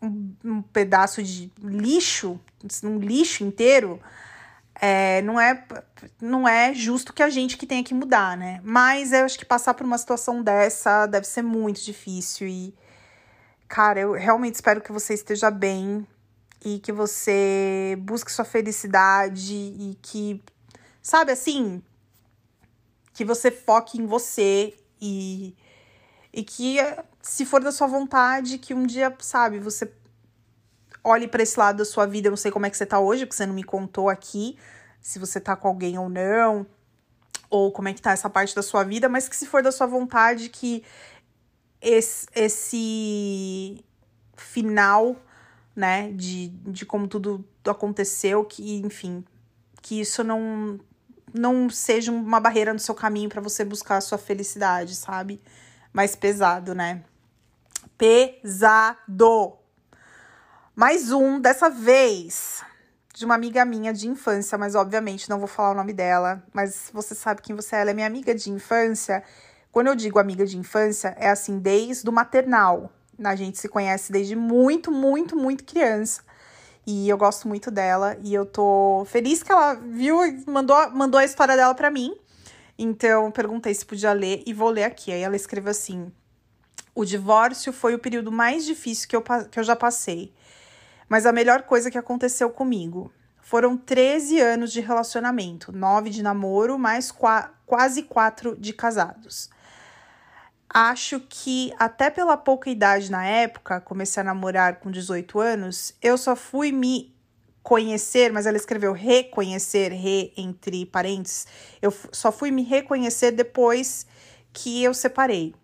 um, um pedaço de lixo, um lixo inteiro, é, não, é, não é justo que a gente que tenha que mudar, né? Mas eu acho que passar por uma situação dessa deve ser muito difícil e, cara, eu realmente espero que você esteja bem, e que você busque sua felicidade e que, sabe assim, que você foque em você e, e que, se for da sua vontade, que um dia, sabe, você olhe para esse lado da sua vida. Eu não sei como é que você tá hoje, porque você não me contou aqui se você tá com alguém ou não, ou como é que tá essa parte da sua vida, mas que se for da sua vontade, que esse, esse final né, de, de como tudo aconteceu, que, enfim, que isso não não seja uma barreira no seu caminho para você buscar a sua felicidade, sabe? Mais pesado, né? Pesado. Mais um, dessa vez, de uma amiga minha de infância, mas obviamente não vou falar o nome dela, mas você sabe quem você é, ela é minha amiga de infância. Quando eu digo amiga de infância, é assim, desde o maternal, a gente se conhece desde muito, muito, muito criança. E eu gosto muito dela. E eu tô feliz que ela viu e mandou, mandou a história dela para mim. Então, perguntei se podia ler e vou ler aqui. Aí ela escreveu assim: O divórcio foi o período mais difícil que eu, que eu já passei. Mas a melhor coisa que aconteceu comigo. Foram 13 anos de relacionamento, 9 de namoro, mais qua quase 4 de casados acho que até pela pouca idade na época, comecei a namorar com 18 anos, eu só fui me conhecer, mas ela escreveu reconhecer, re entre parênteses, eu só fui me reconhecer depois que eu separei.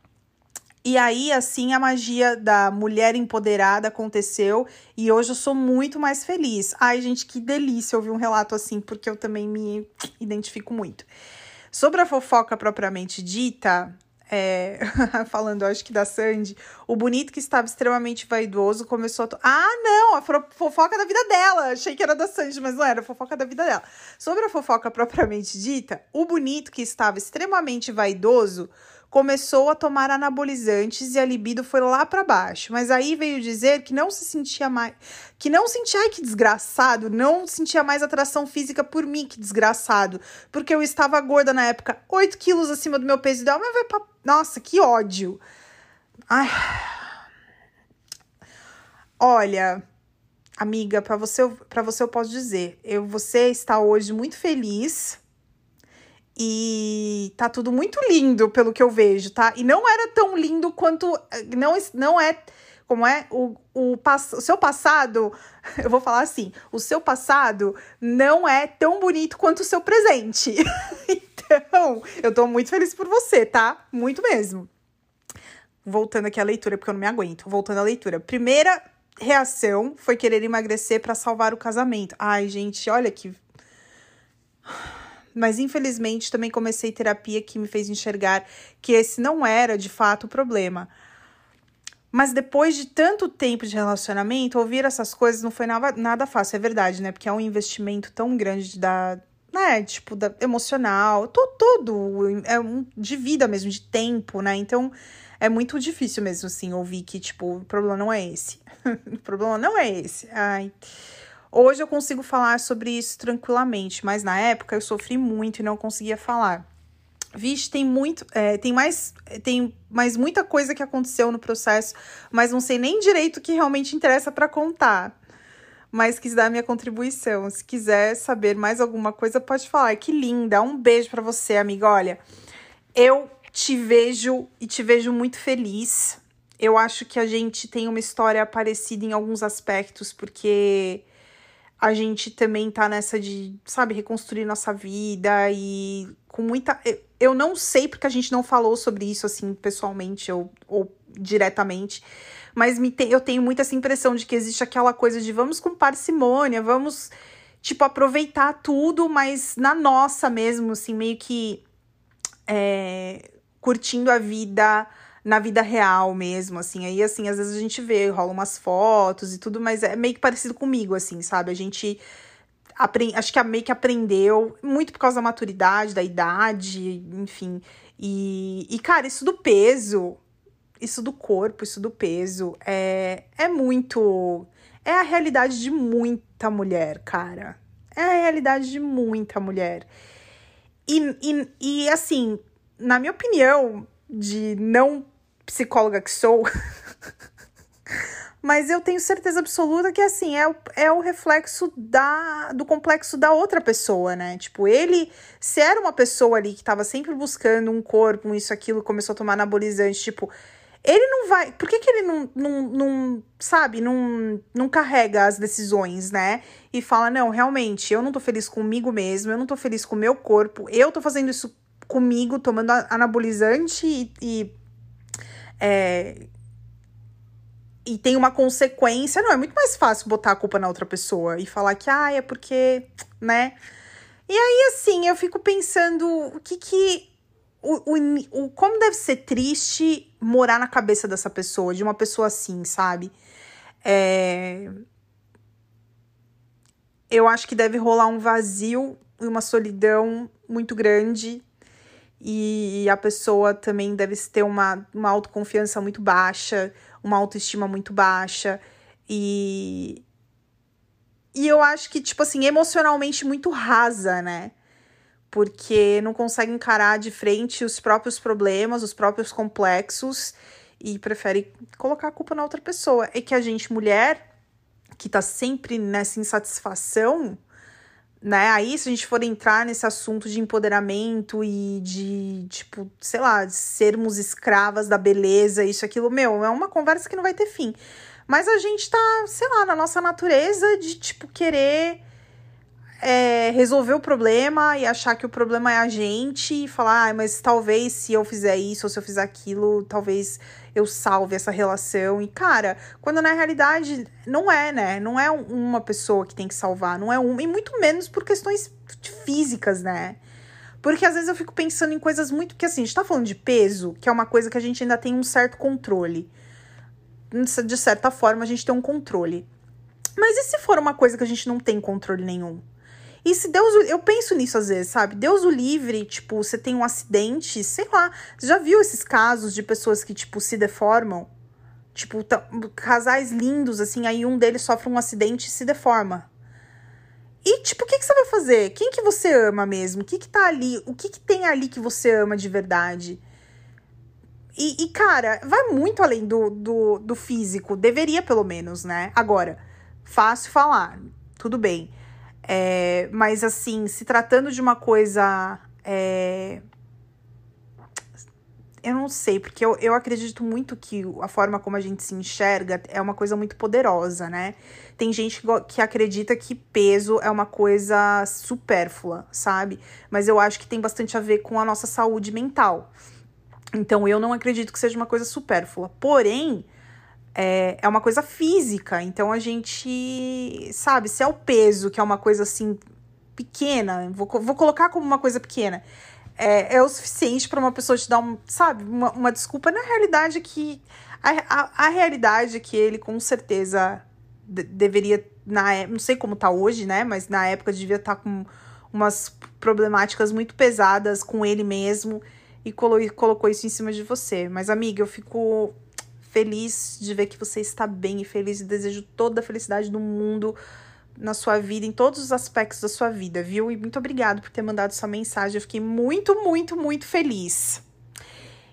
E aí, assim, a magia da mulher empoderada aconteceu e hoje eu sou muito mais feliz. Ai, gente, que delícia ouvir um relato assim, porque eu também me identifico muito. Sobre a fofoca propriamente dita, é, [laughs] falando, acho que da Sandy, o bonito que estava extremamente vaidoso começou a. Ah, não! A fofoca da vida dela! Achei que era da Sandy, mas não era, a fofoca da vida dela. Sobre a fofoca propriamente dita, o bonito que estava extremamente vaidoso começou a tomar anabolizantes e a libido foi lá para baixo. Mas aí veio dizer que não se sentia mais, que não sentia, ai que desgraçado, não sentia mais atração física por mim, que desgraçado, porque eu estava gorda na época, 8 quilos acima do meu peso ideal, mas vai pra... Nossa, que ódio. Ai. Olha, amiga, para você, para você eu posso dizer, eu você está hoje muito feliz e tá tudo muito lindo pelo que eu vejo, tá? E não era tão lindo quanto. Não, não é. Como é? O, o, o seu passado, [laughs] eu vou falar assim: o seu passado não é tão bonito quanto o seu presente. [laughs] então, eu tô muito feliz por você, tá? Muito mesmo. Voltando aqui à leitura, porque eu não me aguento. Voltando à leitura. Primeira reação foi querer emagrecer para salvar o casamento. Ai, gente, olha que mas infelizmente também comecei terapia que me fez enxergar que esse não era de fato o problema. Mas depois de tanto tempo de relacionamento, ouvir essas coisas não foi nada, nada fácil, é verdade, né? Porque é um investimento tão grande da, né, tipo, da emocional, tudo, é um de vida mesmo, de tempo, né? Então, é muito difícil mesmo, assim, ouvir que, tipo, o problema não é esse. [laughs] o problema não é esse. Ai. Hoje eu consigo falar sobre isso tranquilamente, mas na época eu sofri muito e não conseguia falar. Vixe, tem muito, é, tem mais, tem mais muita coisa que aconteceu no processo, mas não sei nem direito o que realmente interessa para contar. Mas quis dar minha contribuição. Se quiser saber mais alguma coisa, pode falar. Que linda! Um beijo para você, amiga. Olha, eu te vejo e te vejo muito feliz. Eu acho que a gente tem uma história parecida em alguns aspectos, porque a gente também tá nessa de, sabe, reconstruir nossa vida e com muita. Eu não sei porque a gente não falou sobre isso assim pessoalmente ou, ou diretamente, mas me te, eu tenho muito essa impressão de que existe aquela coisa de vamos com parcimônia, vamos, tipo, aproveitar tudo, mas na nossa mesmo, assim, meio que é, curtindo a vida na vida real mesmo, assim. Aí, assim, às vezes a gente vê, rola umas fotos e tudo, mas é meio que parecido comigo, assim, sabe? A gente acho que a meio que aprendeu, muito por causa da maturidade, da idade, enfim. E, e cara, isso do peso isso do corpo, isso do peso, é, é muito. É a realidade de muita mulher, cara. É a realidade de muita mulher. E, e, e assim, na minha opinião, de não psicóloga que sou, [laughs] mas eu tenho certeza absoluta que assim é o, é o reflexo da, do complexo da outra pessoa, né? Tipo, ele, se era uma pessoa ali que tava sempre buscando um corpo, isso, aquilo, começou a tomar anabolizante, tipo, ele não vai. Por que, que ele não, não, não, sabe, não, não carrega as decisões, né? E fala: não, realmente, eu não tô feliz comigo mesmo, eu não tô feliz com o meu corpo, eu tô fazendo isso comigo, tomando anabolizante e. e é, e tem uma consequência, não, é muito mais fácil botar a culpa na outra pessoa e falar que, ah, é porque, né? E aí, assim, eu fico pensando o que que o, o, o, como deve ser triste morar na cabeça dessa pessoa, de uma pessoa assim, sabe? É... Eu acho que deve rolar um vazio e uma solidão muito grande. E a pessoa também deve ter uma, uma autoconfiança muito baixa, uma autoestima muito baixa. E, e eu acho que, tipo assim, emocionalmente muito rasa, né? porque não consegue encarar de frente os próprios problemas, os próprios complexos e prefere colocar a culpa na outra pessoa. É que a gente, mulher, que tá sempre nessa insatisfação, né? Aí, se a gente for entrar nesse assunto de empoderamento e de, tipo, sei lá, de sermos escravas da beleza, isso, aquilo, meu, é uma conversa que não vai ter fim. Mas a gente tá, sei lá, na nossa natureza de, tipo, querer é, resolver o problema e achar que o problema é a gente e falar, ah, mas talvez se eu fizer isso ou se eu fizer aquilo, talvez eu salve essa relação. E, cara, quando na realidade não é, né? Não é uma pessoa que tem que salvar, não é uma, e muito menos por questões físicas, né? Porque às vezes eu fico pensando em coisas muito que assim, a gente tá falando de peso, que é uma coisa que a gente ainda tem um certo controle. De certa forma, a gente tem um controle. Mas e se for uma coisa que a gente não tem controle nenhum? E se Deus. Eu penso nisso às vezes, sabe? Deus o livre, tipo, você tem um acidente, sei lá. Você já viu esses casos de pessoas que, tipo, se deformam? Tipo, casais lindos, assim, aí um deles sofre um acidente e se deforma. E, tipo, o que, que você vai fazer? Quem que você ama mesmo? O que que tá ali? O que que tem ali que você ama de verdade? E, e, cara, vai muito além do, do, do físico. Deveria, pelo menos, né? Agora, fácil falar. Tudo bem. É, mas assim, se tratando de uma coisa. É, eu não sei, porque eu, eu acredito muito que a forma como a gente se enxerga é uma coisa muito poderosa, né? Tem gente que, que acredita que peso é uma coisa supérflua, sabe? Mas eu acho que tem bastante a ver com a nossa saúde mental. Então eu não acredito que seja uma coisa supérflua. Porém, é, é uma coisa física. Então a gente, sabe, se é o peso, que é uma coisa assim pequena, vou, vou colocar como uma coisa pequena, é, é o suficiente para uma pessoa te dar, um, sabe, uma, uma desculpa. Na realidade, que a, a, a realidade que ele com certeza de, deveria, na é, não sei como tá hoje, né, mas na época devia estar tá com umas problemáticas muito pesadas com ele mesmo e colo, colocou isso em cima de você. Mas, amiga, eu fico feliz de ver que você está bem e feliz e desejo toda a felicidade do mundo na sua vida, em todos os aspectos da sua vida, viu? E muito obrigado por ter mandado essa mensagem. Eu fiquei muito, muito, muito feliz.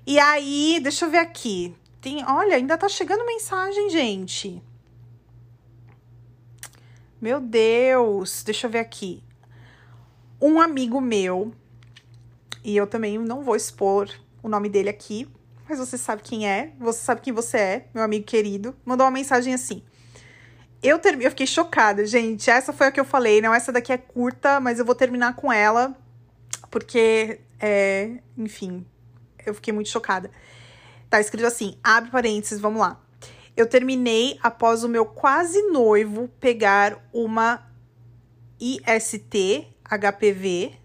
E aí, deixa eu ver aqui. Tem, olha, ainda tá chegando mensagem, gente. Meu Deus, deixa eu ver aqui. Um amigo meu, e eu também não vou expor o nome dele aqui, mas você sabe quem é, você sabe quem você é, meu amigo querido, mandou uma mensagem assim. eu, ter... eu fiquei chocada, gente. Essa foi a que eu falei. Não, essa daqui é curta, mas eu vou terminar com ela. Porque, é... enfim, eu fiquei muito chocada. Tá escrito assim, abre parênteses, vamos lá. Eu terminei após o meu quase noivo pegar uma IST HPV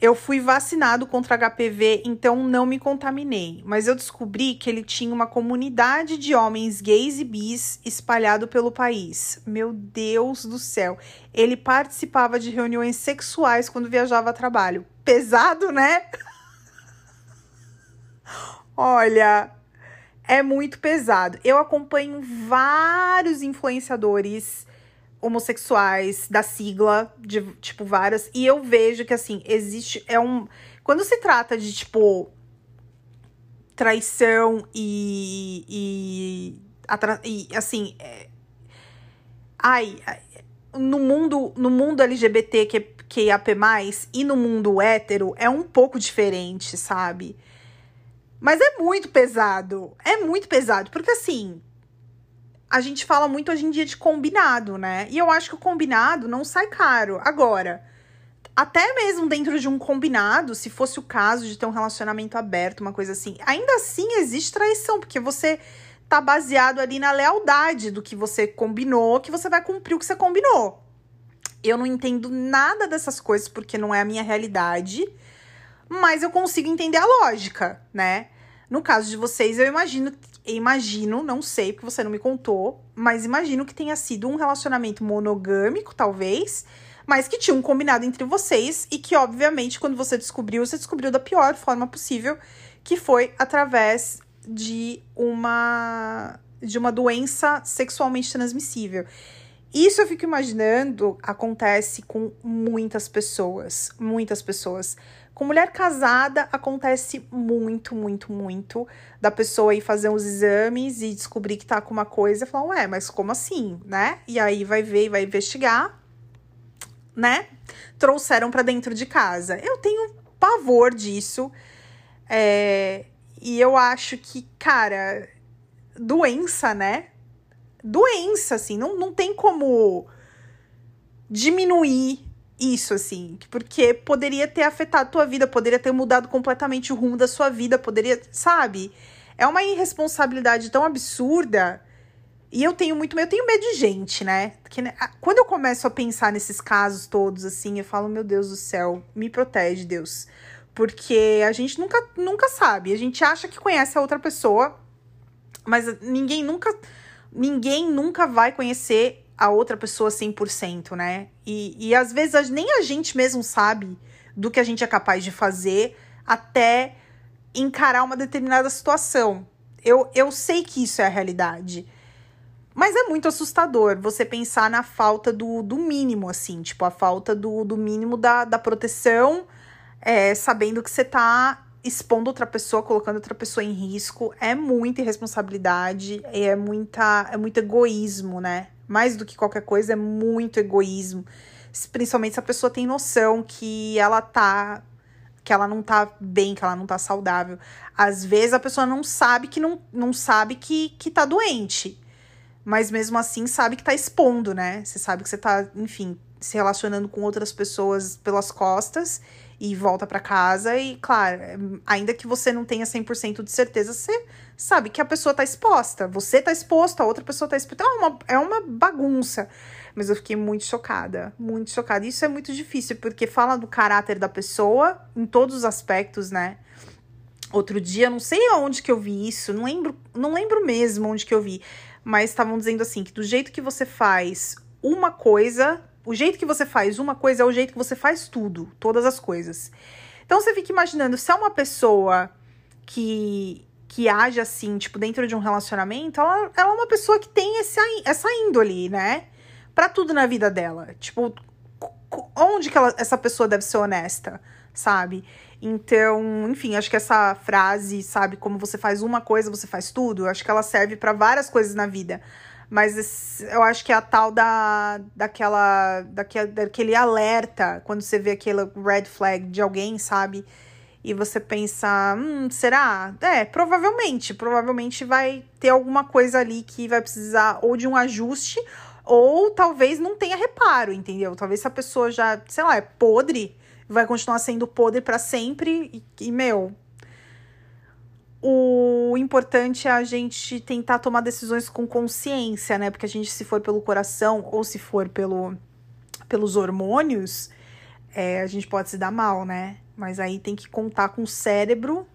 eu fui vacinado contra HPV, então não me contaminei, mas eu descobri que ele tinha uma comunidade de homens gays e bis espalhado pelo país. Meu Deus do céu. Ele participava de reuniões sexuais quando viajava a trabalho. Pesado, né? [laughs] Olha, é muito pesado. Eu acompanho vários influenciadores homossexuais da sigla, de tipo várias, e eu vejo que assim, existe é um quando se trata de tipo traição e e, e assim, é, ai, no mundo no mundo LGBT que que AP+, e no mundo hétero é um pouco diferente, sabe? Mas é muito pesado. É muito pesado, porque assim, a gente fala muito hoje em dia de combinado, né? E eu acho que o combinado não sai caro. Agora, até mesmo dentro de um combinado, se fosse o caso de ter um relacionamento aberto, uma coisa assim, ainda assim existe traição, porque você tá baseado ali na lealdade do que você combinou, que você vai cumprir o que você combinou. Eu não entendo nada dessas coisas porque não é a minha realidade, mas eu consigo entender a lógica, né? No caso de vocês, eu imagino imagino, não sei, porque você não me contou, mas imagino que tenha sido um relacionamento monogâmico, talvez, mas que tinha um combinado entre vocês e que, obviamente, quando você descobriu, você descobriu da pior forma possível, que foi através de uma de uma doença sexualmente transmissível. Isso eu fico imaginando acontece com muitas pessoas, muitas pessoas. Com mulher casada acontece muito, muito, muito da pessoa ir fazer uns exames e descobrir que tá com uma coisa e falar, ué, mas como assim, né? E aí vai ver e vai investigar, né? Trouxeram para dentro de casa. Eu tenho pavor disso. É, e eu acho que, cara, doença, né? Doença, assim, não, não tem como diminuir isso, assim, porque poderia ter afetado a tua vida, poderia ter mudado completamente o rumo da sua vida, poderia, sabe? É uma irresponsabilidade tão absurda. E eu tenho muito, eu tenho medo de gente, né? Que, né? Quando eu começo a pensar nesses casos todos, assim, eu falo, meu Deus do céu, me protege, Deus. Porque a gente nunca, nunca sabe. A gente acha que conhece a outra pessoa, mas ninguém nunca, ninguém nunca vai conhecer a outra pessoa 100%, né? E, e às vezes nem a gente mesmo sabe do que a gente é capaz de fazer até encarar uma determinada situação. Eu, eu sei que isso é a realidade. Mas é muito assustador você pensar na falta do, do mínimo, assim, tipo, a falta do, do mínimo da, da proteção, é, sabendo que você tá expondo outra pessoa, colocando outra pessoa em risco. É muita irresponsabilidade, é muita, é muito egoísmo, né? Mais do que qualquer coisa, é muito egoísmo. Principalmente se a pessoa tem noção que ela tá. que ela não tá bem, que ela não tá saudável. Às vezes a pessoa não sabe que não, não sabe que, que tá doente. Mas mesmo assim sabe que tá expondo, né? Você sabe que você tá, enfim, se relacionando com outras pessoas pelas costas e volta para casa e, claro, ainda que você não tenha 100% de certeza, você sabe que a pessoa tá exposta. Você tá exposto, a outra pessoa tá exposta. É uma, é uma bagunça. Mas eu fiquei muito chocada, muito chocada. Isso é muito difícil, porque fala do caráter da pessoa em todos os aspectos, né? Outro dia, não sei aonde que eu vi isso, não lembro, não lembro mesmo onde que eu vi, mas estavam dizendo assim que do jeito que você faz uma coisa, o jeito que você faz uma coisa é o jeito que você faz tudo, todas as coisas. Então você fica imaginando, se é uma pessoa que que age assim, tipo, dentro de um relacionamento, ela, ela é uma pessoa que tem esse, essa índole, né? Pra tudo na vida dela. Tipo, onde que ela, essa pessoa deve ser honesta, sabe? Então, enfim, acho que essa frase, sabe, como você faz uma coisa, você faz tudo, acho que ela serve para várias coisas na vida. Mas eu acho que é a tal da, daquela, daquele, daquele alerta, quando você vê aquele red flag de alguém, sabe? e você pensa, hum, será? É, provavelmente, provavelmente vai ter alguma coisa ali que vai precisar ou de um ajuste ou talvez não tenha reparo, entendeu? Talvez se a pessoa já, sei lá, é podre, vai continuar sendo podre para sempre e, e, meu, o importante é a gente tentar tomar decisões com consciência, né? Porque a gente, se for pelo coração ou se for pelo, pelos hormônios, é, a gente pode se dar mal, né? Mas aí tem que contar com o cérebro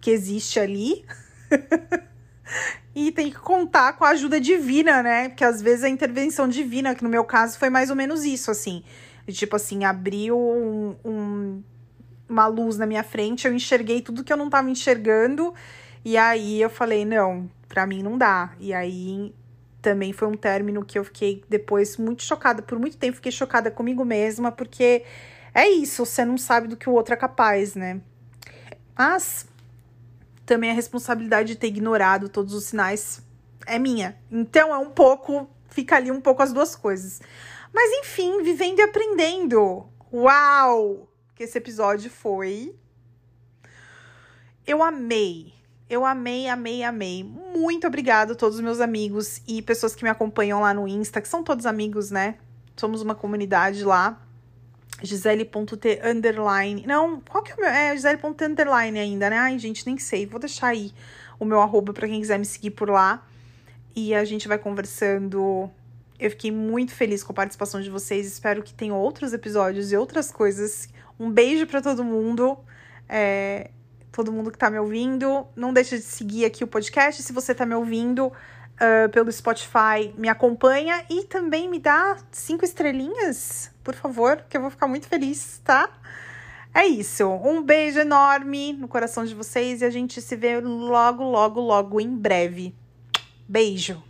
que existe ali. [laughs] e tem que contar com a ajuda divina, né? Porque às vezes a intervenção divina, que no meu caso foi mais ou menos isso, assim. Tipo assim, abriu um, um uma luz na minha frente, eu enxerguei tudo que eu não tava enxergando, e aí eu falei, não, pra mim não dá. E aí também foi um término que eu fiquei depois muito chocada, por muito tempo fiquei chocada comigo mesma, porque é isso, você não sabe do que o outro é capaz, né? Mas também a responsabilidade de ter ignorado todos os sinais é minha. Então é um pouco, fica ali um pouco as duas coisas. Mas enfim, vivendo e aprendendo. Uau! Que esse episódio foi. Eu amei. Eu amei, amei, amei. Muito obrigada a todos os meus amigos e pessoas que me acompanham lá no Insta, que são todos amigos, né? Somos uma comunidade lá. Gisele.t underline. Não, qual que é o meu? É Gisele.t underline ainda, né? Ai, gente, nem sei. Vou deixar aí o meu arroba pra quem quiser me seguir por lá. E a gente vai conversando. Eu fiquei muito feliz com a participação de vocês. Espero que tenham outros episódios e outras coisas um beijo para todo mundo. É, todo mundo que tá me ouvindo. Não deixa de seguir aqui o podcast. Se você tá me ouvindo uh, pelo Spotify, me acompanha e também me dá cinco estrelinhas, por favor, que eu vou ficar muito feliz, tá? É isso. Um beijo enorme no coração de vocês e a gente se vê logo, logo, logo em breve. Beijo!